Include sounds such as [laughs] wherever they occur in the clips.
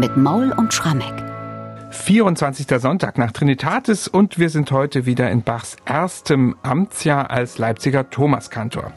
mit Maul und Schrammeck. 24. Sonntag nach Trinitatis und wir sind heute wieder in Bachs erstem Amtsjahr als Leipziger Thomaskantor.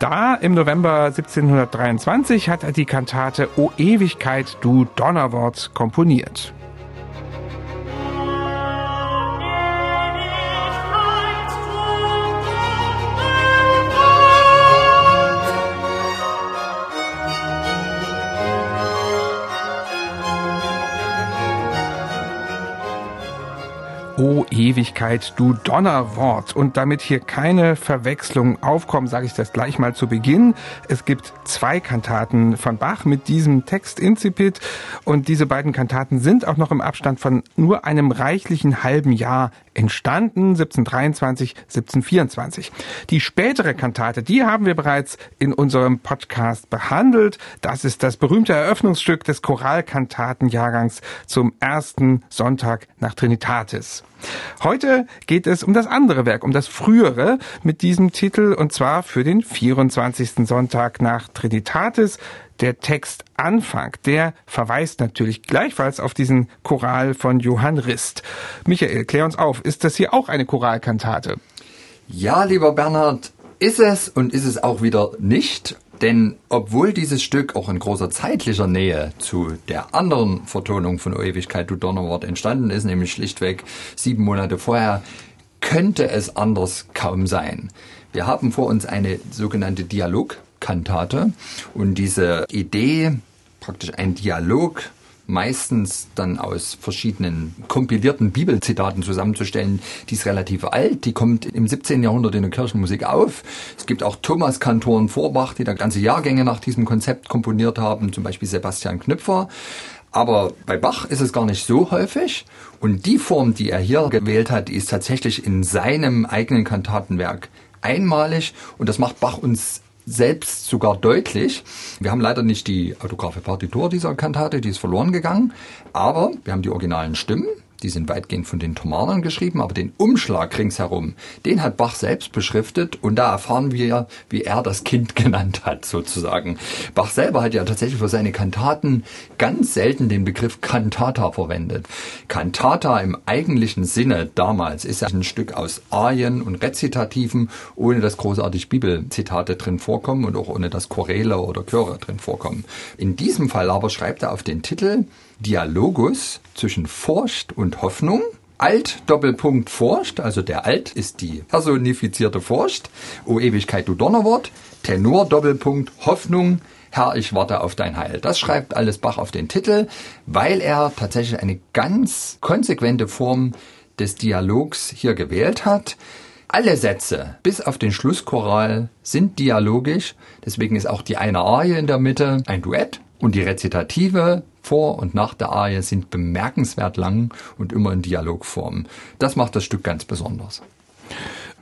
Da im November 1723 hat er die Kantate O Ewigkeit, du Donnerwort komponiert. Ewigkeit, du Donnerwort. Und damit hier keine Verwechslung aufkommen, sage ich das gleich mal zu Beginn. Es gibt zwei Kantaten von Bach mit diesem Text Incipit und diese beiden Kantaten sind auch noch im Abstand von nur einem reichlichen halben Jahr entstanden, 1723, 1724. Die spätere Kantate, die haben wir bereits in unserem Podcast behandelt. Das ist das berühmte Eröffnungsstück des Choralkantatenjahrgangs zum ersten Sonntag nach Trinitatis. Heute geht es um das andere Werk, um das frühere mit diesem Titel und zwar für den 24. Sonntag nach Trinitatis. Der Text Anfang, der verweist natürlich gleichfalls auf diesen Choral von Johann Rist. Michael, klär uns auf, ist das hier auch eine Choralkantate? Ja, lieber Bernhard, ist es und ist es auch wieder nicht. Denn obwohl dieses Stück auch in großer zeitlicher Nähe zu der anderen Vertonung von O Ewigkeit, du Donnerwort entstanden ist, nämlich schlichtweg sieben Monate vorher, könnte es anders kaum sein. Wir haben vor uns eine sogenannte Dialogkantate und diese Idee, praktisch ein Dialog meistens dann aus verschiedenen kompilierten Bibelzitaten zusammenzustellen. Die ist relativ alt, die kommt im 17. Jahrhundert in der Kirchenmusik auf. Es gibt auch Thomas-Kantoren vor Bach, die da ganze Jahrgänge nach diesem Konzept komponiert haben, zum Beispiel Sebastian Knüpfer. Aber bei Bach ist es gar nicht so häufig. Und die Form, die er hier gewählt hat, ist tatsächlich in seinem eigenen Kantatenwerk einmalig. Und das macht Bach uns selbst sogar deutlich. Wir haben leider nicht die autographe Partitur dieser Kantate, die ist verloren gegangen, aber wir haben die originalen Stimmen die sind weitgehend von den Thomanern geschrieben, aber den Umschlag ringsherum, den hat Bach selbst beschriftet und da erfahren wir, wie er das Kind [laughs] genannt hat, sozusagen. Bach selber hat ja tatsächlich für seine Kantaten ganz selten den Begriff Cantata verwendet. Cantata im eigentlichen Sinne damals ist ja ein Stück aus Arien und Rezitativen, ohne dass großartig Bibelzitate drin vorkommen und auch ohne dass Choräle oder Chöre drin vorkommen. In diesem Fall aber schreibt er auf den Titel Dialogus zwischen Furcht und Hoffnung. Alt Doppelpunkt Furcht, also der Alt ist die personifizierte Furcht. O Ewigkeit, du Donnerwort. Tenor Doppelpunkt Hoffnung. Herr, ich warte auf dein Heil. Das schreibt alles Bach auf den Titel, weil er tatsächlich eine ganz konsequente Form des Dialogs hier gewählt hat. Alle Sätze, bis auf den Schlusschoral, sind dialogisch. Deswegen ist auch die eine Arie in der Mitte ein Duett. Und die Rezitative vor und nach der Arie sind bemerkenswert lang und immer in Dialogform. Das macht das Stück ganz besonders.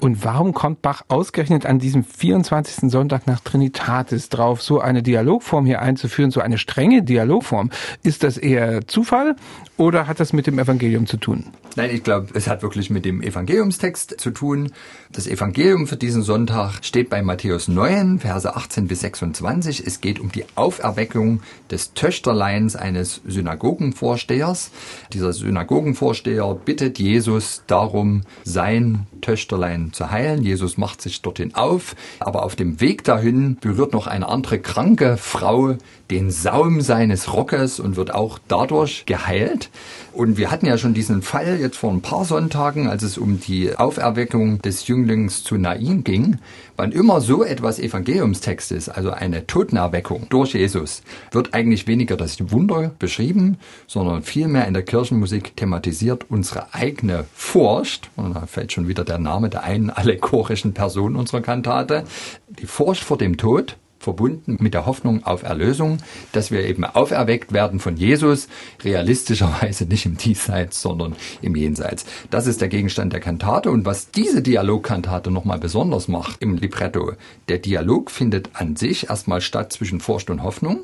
Und warum kommt Bach ausgerechnet an diesem 24. Sonntag nach Trinitatis drauf, so eine Dialogform hier einzuführen, so eine strenge Dialogform? Ist das eher Zufall oder hat das mit dem Evangelium zu tun? Nein, ich glaube, es hat wirklich mit dem Evangeliumstext zu tun. Das Evangelium für diesen Sonntag steht bei Matthäus 9, Verse 18 bis 26. Es geht um die Auferweckung des Töchterleins eines Synagogenvorstehers. Dieser Synagogenvorsteher bittet Jesus darum, sein Töchterlein zu heilen. Jesus macht sich dorthin auf, aber auf dem Weg dahin berührt noch eine andere kranke Frau den Saum seines Rockes und wird auch dadurch geheilt. Und wir hatten ja schon diesen Fall jetzt vor ein paar Sonntagen, als es um die Auferweckung des Jünglings zu Nain ging. Wann immer so etwas Evangeliumstext ist, also eine Totenerweckung durch Jesus, wird eigentlich weniger das Wunder beschrieben, sondern vielmehr in der Kirchenmusik thematisiert unsere eigene Furcht. Und da fällt schon wieder der Name der einen allegorischen Person unserer Kantate. Die Furcht vor dem Tod verbunden mit der Hoffnung auf Erlösung, dass wir eben auferweckt werden von Jesus, realistischerweise nicht im Diesseits, sondern im Jenseits. Das ist der Gegenstand der Kantate und was diese Dialogkantate nochmal besonders macht im Libretto, der Dialog findet an sich erstmal statt zwischen Furcht und Hoffnung.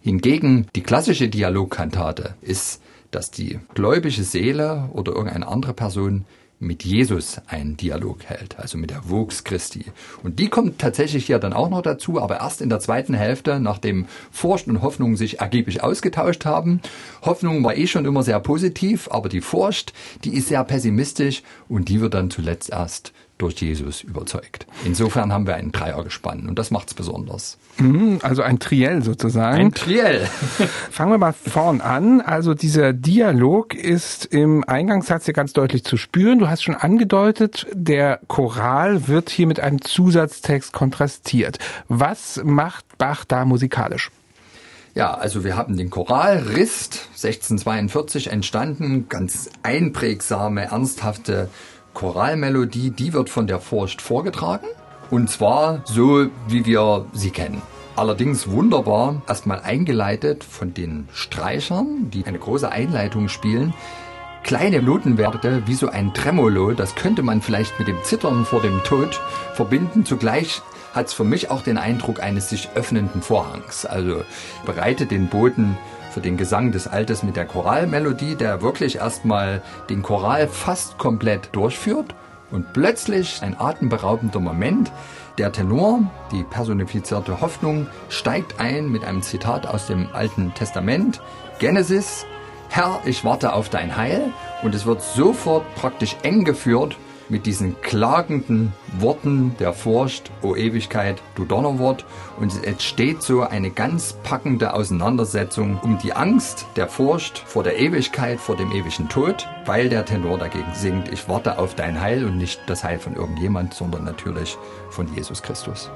Hingegen die klassische Dialogkantate ist, dass die gläubige Seele oder irgendeine andere Person mit Jesus einen Dialog hält, also mit der Vox Christi. Und die kommt tatsächlich hier dann auch noch dazu, aber erst in der zweiten Hälfte, nachdem Furcht und Hoffnung sich ergeblich ausgetauscht haben. Hoffnung war eh schon immer sehr positiv, aber die Furcht, die ist sehr pessimistisch und die wird dann zuletzt erst durch Jesus überzeugt. Insofern haben wir einen Dreier gespannt und das macht's besonders. Mhm, also ein Triell sozusagen. Ein Triell. [laughs] Fangen wir mal vorn an. Also dieser Dialog ist im Eingangssatz hier ganz deutlich zu spüren. Du hast schon angedeutet, der Choral wird hier mit einem Zusatztext kontrastiert. Was macht Bach da musikalisch? Ja, also wir haben den Choral Rist 1642 entstanden, ganz einprägsame, ernsthafte Choralmelodie, die wird von der Furcht vorgetragen. Und zwar so, wie wir sie kennen. Allerdings wunderbar erstmal eingeleitet von den Streichern, die eine große Einleitung spielen. Kleine Notenwerte wie so ein Tremolo, das könnte man vielleicht mit dem Zittern vor dem Tod verbinden. Zugleich hat es für mich auch den Eindruck eines sich öffnenden Vorhangs. Also bereitet den Boden für den Gesang des Altes mit der Choralmelodie, der wirklich erstmal den Choral fast komplett durchführt und plötzlich ein atemberaubender Moment. Der Tenor, die personifizierte Hoffnung, steigt ein mit einem Zitat aus dem Alten Testament. Genesis, Herr, ich warte auf dein Heil. Und es wird sofort praktisch eng geführt mit diesen klagenden Worten der Furcht, O Ewigkeit, du Donnerwort. Und es entsteht so eine ganz packende Auseinandersetzung um die Angst der Furcht vor der Ewigkeit, vor dem ewigen Tod, weil der Tenor dagegen singt, ich warte auf dein Heil und nicht das Heil von irgendjemand, sondern natürlich von Jesus Christus.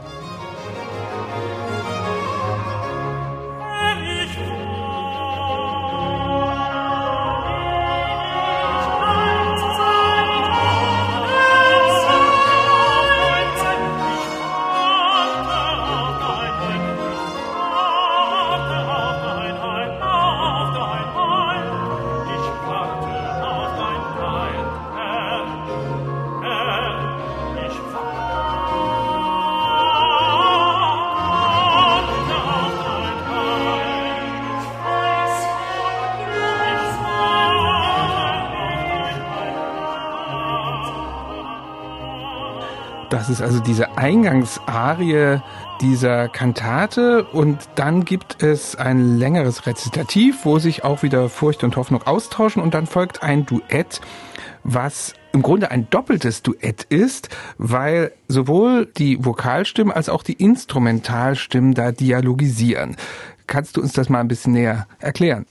Ist also diese Eingangsarie dieser Kantate und dann gibt es ein längeres Rezitativ, wo sich auch wieder Furcht und Hoffnung austauschen und dann folgt ein Duett, was im Grunde ein doppeltes Duett ist, weil sowohl die Vokalstimmen als auch die Instrumentalstimmen da dialogisieren. Kannst du uns das mal ein bisschen näher erklären?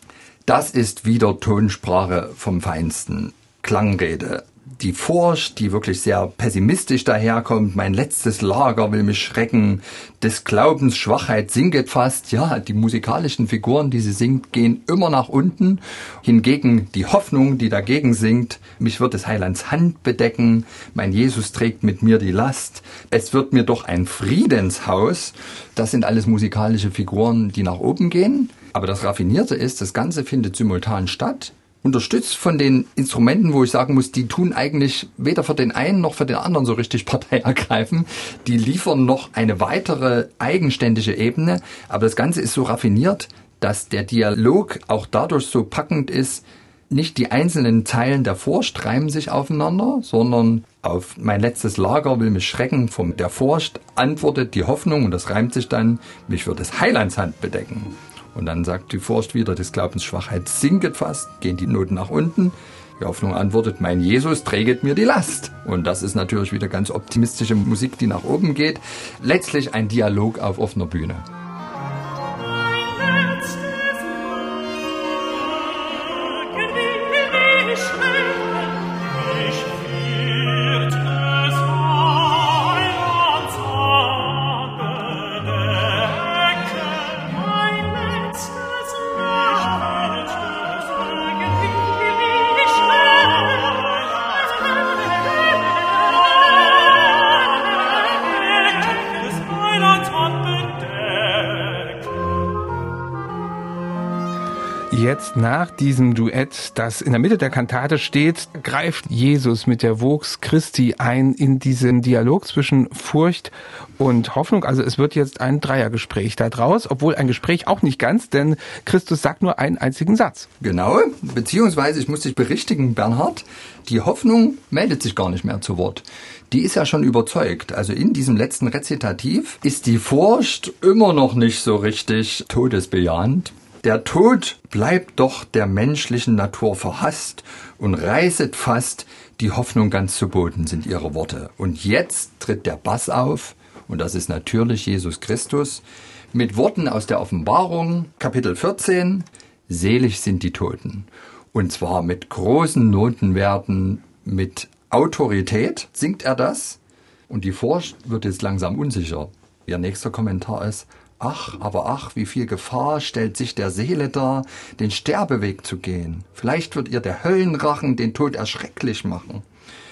Das ist wieder Tonsprache vom Feinsten. Klangrede, die Furcht, die wirklich sehr pessimistisch daherkommt, mein letztes Lager will mich schrecken, des Glaubens Schwachheit sinket fast, ja, die musikalischen Figuren, die sie singt, gehen immer nach unten, hingegen die Hoffnung, die dagegen singt, mich wird des Heilands Hand bedecken, mein Jesus trägt mit mir die Last, es wird mir doch ein Friedenshaus, das sind alles musikalische Figuren, die nach oben gehen, aber das Raffinierte ist, das Ganze findet simultan statt, unterstützt von den Instrumenten, wo ich sagen muss, die tun eigentlich weder für den einen noch für den anderen so richtig [laughs] Partei ergreifen. Die liefern noch eine weitere eigenständige Ebene, aber das Ganze ist so raffiniert, dass der Dialog auch dadurch so packend ist, nicht die einzelnen Zeilen davor streimen sich aufeinander, sondern auf mein letztes Lager will mich schrecken von der Furcht, antwortet die Hoffnung und das reimt sich dann, mich wird das Heilandshand bedecken. Und dann sagt die Furcht wieder des Glaubens Schwachheit sinket fast, gehen die Noten nach unten. Die Hoffnung antwortet, mein Jesus träget mir die Last. Und das ist natürlich wieder ganz optimistische Musik, die nach oben geht. Letztlich ein Dialog auf offener Bühne. Jetzt nach diesem Duett, das in der Mitte der Kantate steht, greift Jesus mit der Vox Christi ein in diesen Dialog zwischen Furcht und Hoffnung. Also es wird jetzt ein Dreiergespräch da draus, obwohl ein Gespräch auch nicht ganz, denn Christus sagt nur einen einzigen Satz. Genau, beziehungsweise ich muss dich berichtigen, Bernhard, die Hoffnung meldet sich gar nicht mehr zu Wort. Die ist ja schon überzeugt. Also in diesem letzten Rezitativ ist die Furcht immer noch nicht so richtig todesbejahend. Der Tod bleibt doch der menschlichen Natur verhasst und reißet fast die Hoffnung ganz zu Boden, sind ihre Worte. Und jetzt tritt der Bass auf, und das ist natürlich Jesus Christus, mit Worten aus der Offenbarung, Kapitel 14, Selig sind die Toten. Und zwar mit großen Notenwerten, mit Autorität singt er das. Und die Furcht wird jetzt langsam unsicher. Ihr nächster Kommentar ist, Ach, aber ach, wie viel Gefahr stellt sich der Seele dar, den Sterbeweg zu gehen. Vielleicht wird ihr der Höllenrachen den Tod erschrecklich machen,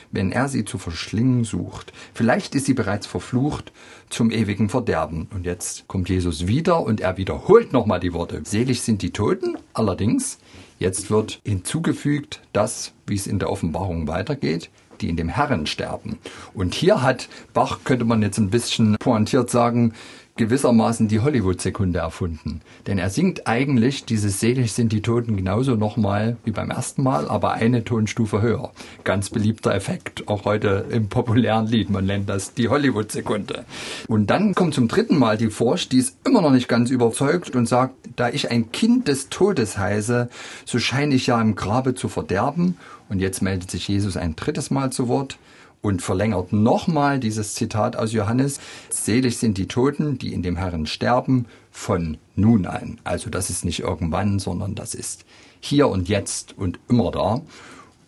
wenn er sie zu verschlingen sucht. Vielleicht ist sie bereits verflucht zum ewigen Verderben. Und jetzt kommt Jesus wieder und er wiederholt nochmal die Worte. Selig sind die Toten, allerdings, jetzt wird hinzugefügt das, wie es in der Offenbarung weitergeht die in dem Herren sterben. Und hier hat Bach, könnte man jetzt ein bisschen pointiert sagen, gewissermaßen die Hollywood-Sekunde erfunden. Denn er singt eigentlich dieses Selig sind die Toten genauso nochmal wie beim ersten Mal, aber eine Tonstufe höher. Ganz beliebter Effekt, auch heute im populären Lied. Man nennt das die Hollywood-Sekunde. Und dann kommt zum dritten Mal die Forsch, die ist immer noch nicht ganz überzeugt und sagt, da ich ein Kind des Todes heiße, so scheine ich ja im Grabe zu verderben. Und jetzt meldet sich Jesus ein drittes Mal zu Wort und verlängert nochmal dieses Zitat aus Johannes, selig sind die Toten, die in dem Herrn sterben, von nun an. Also das ist nicht irgendwann, sondern das ist hier und jetzt und immer da.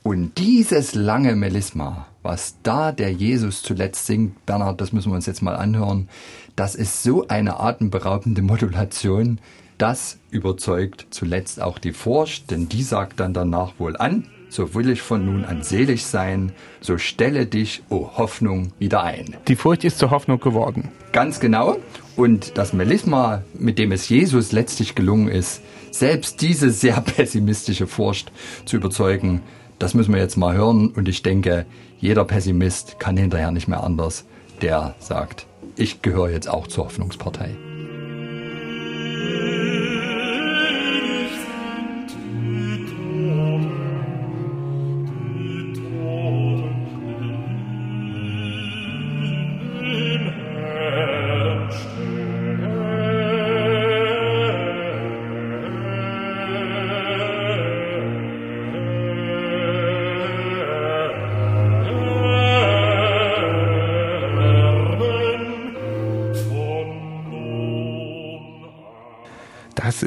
Und dieses lange Melisma, was da der Jesus zuletzt singt, Bernhard, das müssen wir uns jetzt mal anhören, das ist so eine atemberaubende Modulation, das überzeugt zuletzt auch die Furcht, denn die sagt dann danach wohl an, so will ich von nun an selig sein, so stelle dich, o oh Hoffnung, wieder ein. Die Furcht ist zur Hoffnung geworden. Ganz genau. Und das Melisma, mit dem es Jesus letztlich gelungen ist, selbst diese sehr [laughs] pessimistische Furcht zu überzeugen, das müssen wir jetzt mal hören. Und ich denke, jeder Pessimist kann hinterher nicht mehr anders. Der sagt, ich gehöre jetzt auch zur Hoffnungspartei.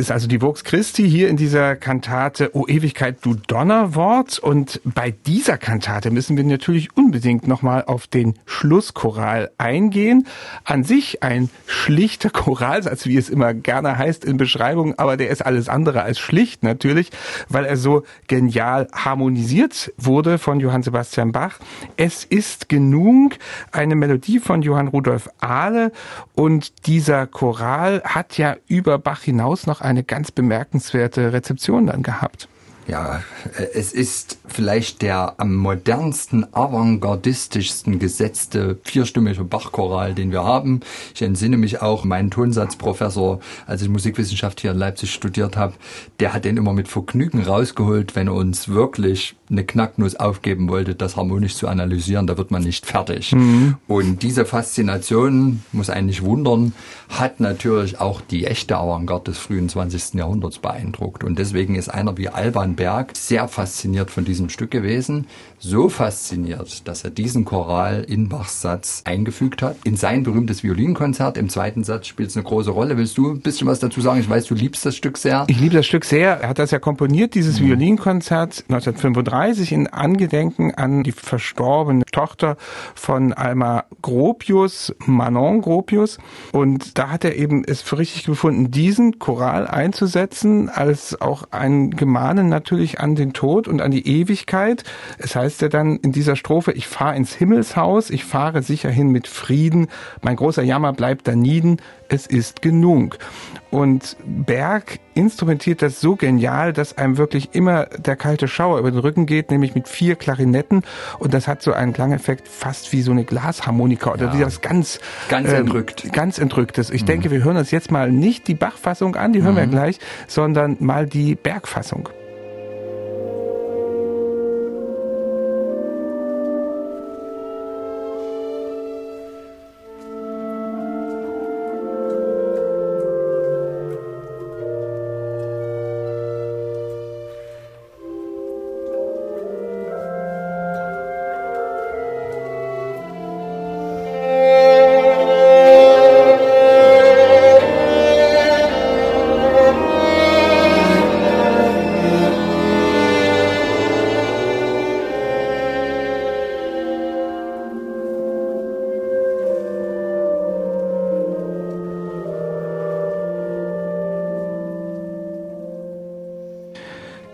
Ist also die Vox Christi hier in dieser Kantate O Ewigkeit, du Donnerwort. Und bei dieser Kantate müssen wir natürlich unbedingt nochmal auf den Schlusschoral eingehen. An sich ein schlichter Choralsatz, wie es immer gerne heißt in Beschreibungen, aber der ist alles andere als schlicht natürlich, weil er so genial harmonisiert wurde von Johann Sebastian Bach. Es ist genug eine Melodie von Johann Rudolf Ahle und dieser Choral hat ja über Bach hinaus noch noch eine ganz bemerkenswerte Rezeption dann gehabt. Ja, äh, es ist vielleicht der am modernsten, avantgardistischsten gesetzte vierstimmige Bachchoral, den wir haben. Ich entsinne mich auch, mein Tonsatzprofessor, als ich Musikwissenschaft hier in Leipzig studiert habe, der hat den immer mit Vergnügen rausgeholt, wenn er uns wirklich eine Knacknuss aufgeben wollte, das harmonisch zu analysieren, da wird man nicht fertig. Mhm. Und diese Faszination, muss eigentlich wundern, hat natürlich auch die echte Avantgarde des frühen 20. Jahrhunderts beeindruckt. Und deswegen ist einer wie Alban Berg sehr fasziniert von diesem Stück gewesen. So fasziniert, dass er diesen Choral in Bachs Satz eingefügt hat. In sein berühmtes Violinkonzert. Im zweiten Satz spielt es eine große Rolle. Willst du ein bisschen was dazu sagen? Ich weiß, du liebst das Stück sehr. Ich liebe das Stück sehr. Er hat das ja komponiert, dieses mhm. Violinkonzert 1935 1930 in Angedenken an die verstorbene Tochter von Alma Gropius, Manon Gropius. Und da hat er eben es für richtig gefunden, diesen Choral einzusetzen, als auch ein Gemahnen natürlich an den Tod und an die Ewigkeit. Es heißt heißt er dann in dieser Strophe, ich fahre ins Himmelshaus, ich fahre sicher hin mit Frieden, mein großer Jammer bleibt da nieden, es ist genug. Und Berg instrumentiert das so genial, dass einem wirklich immer der kalte Schauer über den Rücken geht, nämlich mit vier Klarinetten. Und das hat so einen Klangeffekt fast wie so eine Glasharmonika oder ja. wie das ganz, ganz ähm, entrückt. Ganz entrücktes. Ich mhm. denke, wir hören uns jetzt mal nicht die Bach-Fassung an, die hören mhm. wir gleich, sondern mal die Bergfassung.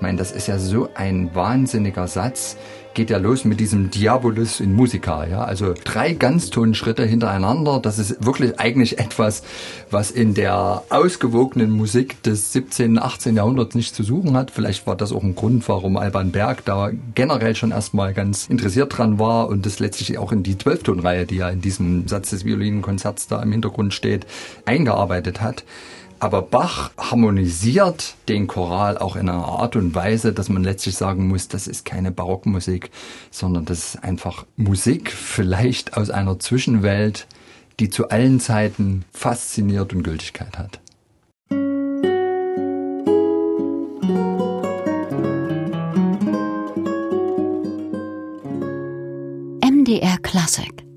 Meine, das ist ja so ein wahnsinniger Satz. Geht ja los mit diesem Diabolus in Musica, ja. Also drei Ganztonschritte hintereinander. Das ist wirklich eigentlich etwas, was in der ausgewogenen Musik des 17., 18. Jahrhunderts nicht zu suchen hat. Vielleicht war das auch ein Grund, warum Alban Berg da generell schon erstmal ganz interessiert dran war und das letztlich auch in die Zwölftonreihe, die ja in diesem Satz des Violinenkonzerts da im Hintergrund steht, eingearbeitet hat. Aber Bach harmonisiert den Choral auch in einer Art und Weise, dass man letztlich sagen muss, das ist keine Barockmusik, sondern das ist einfach Musik vielleicht aus einer Zwischenwelt, die zu allen Zeiten fasziniert und Gültigkeit hat. MDR Classic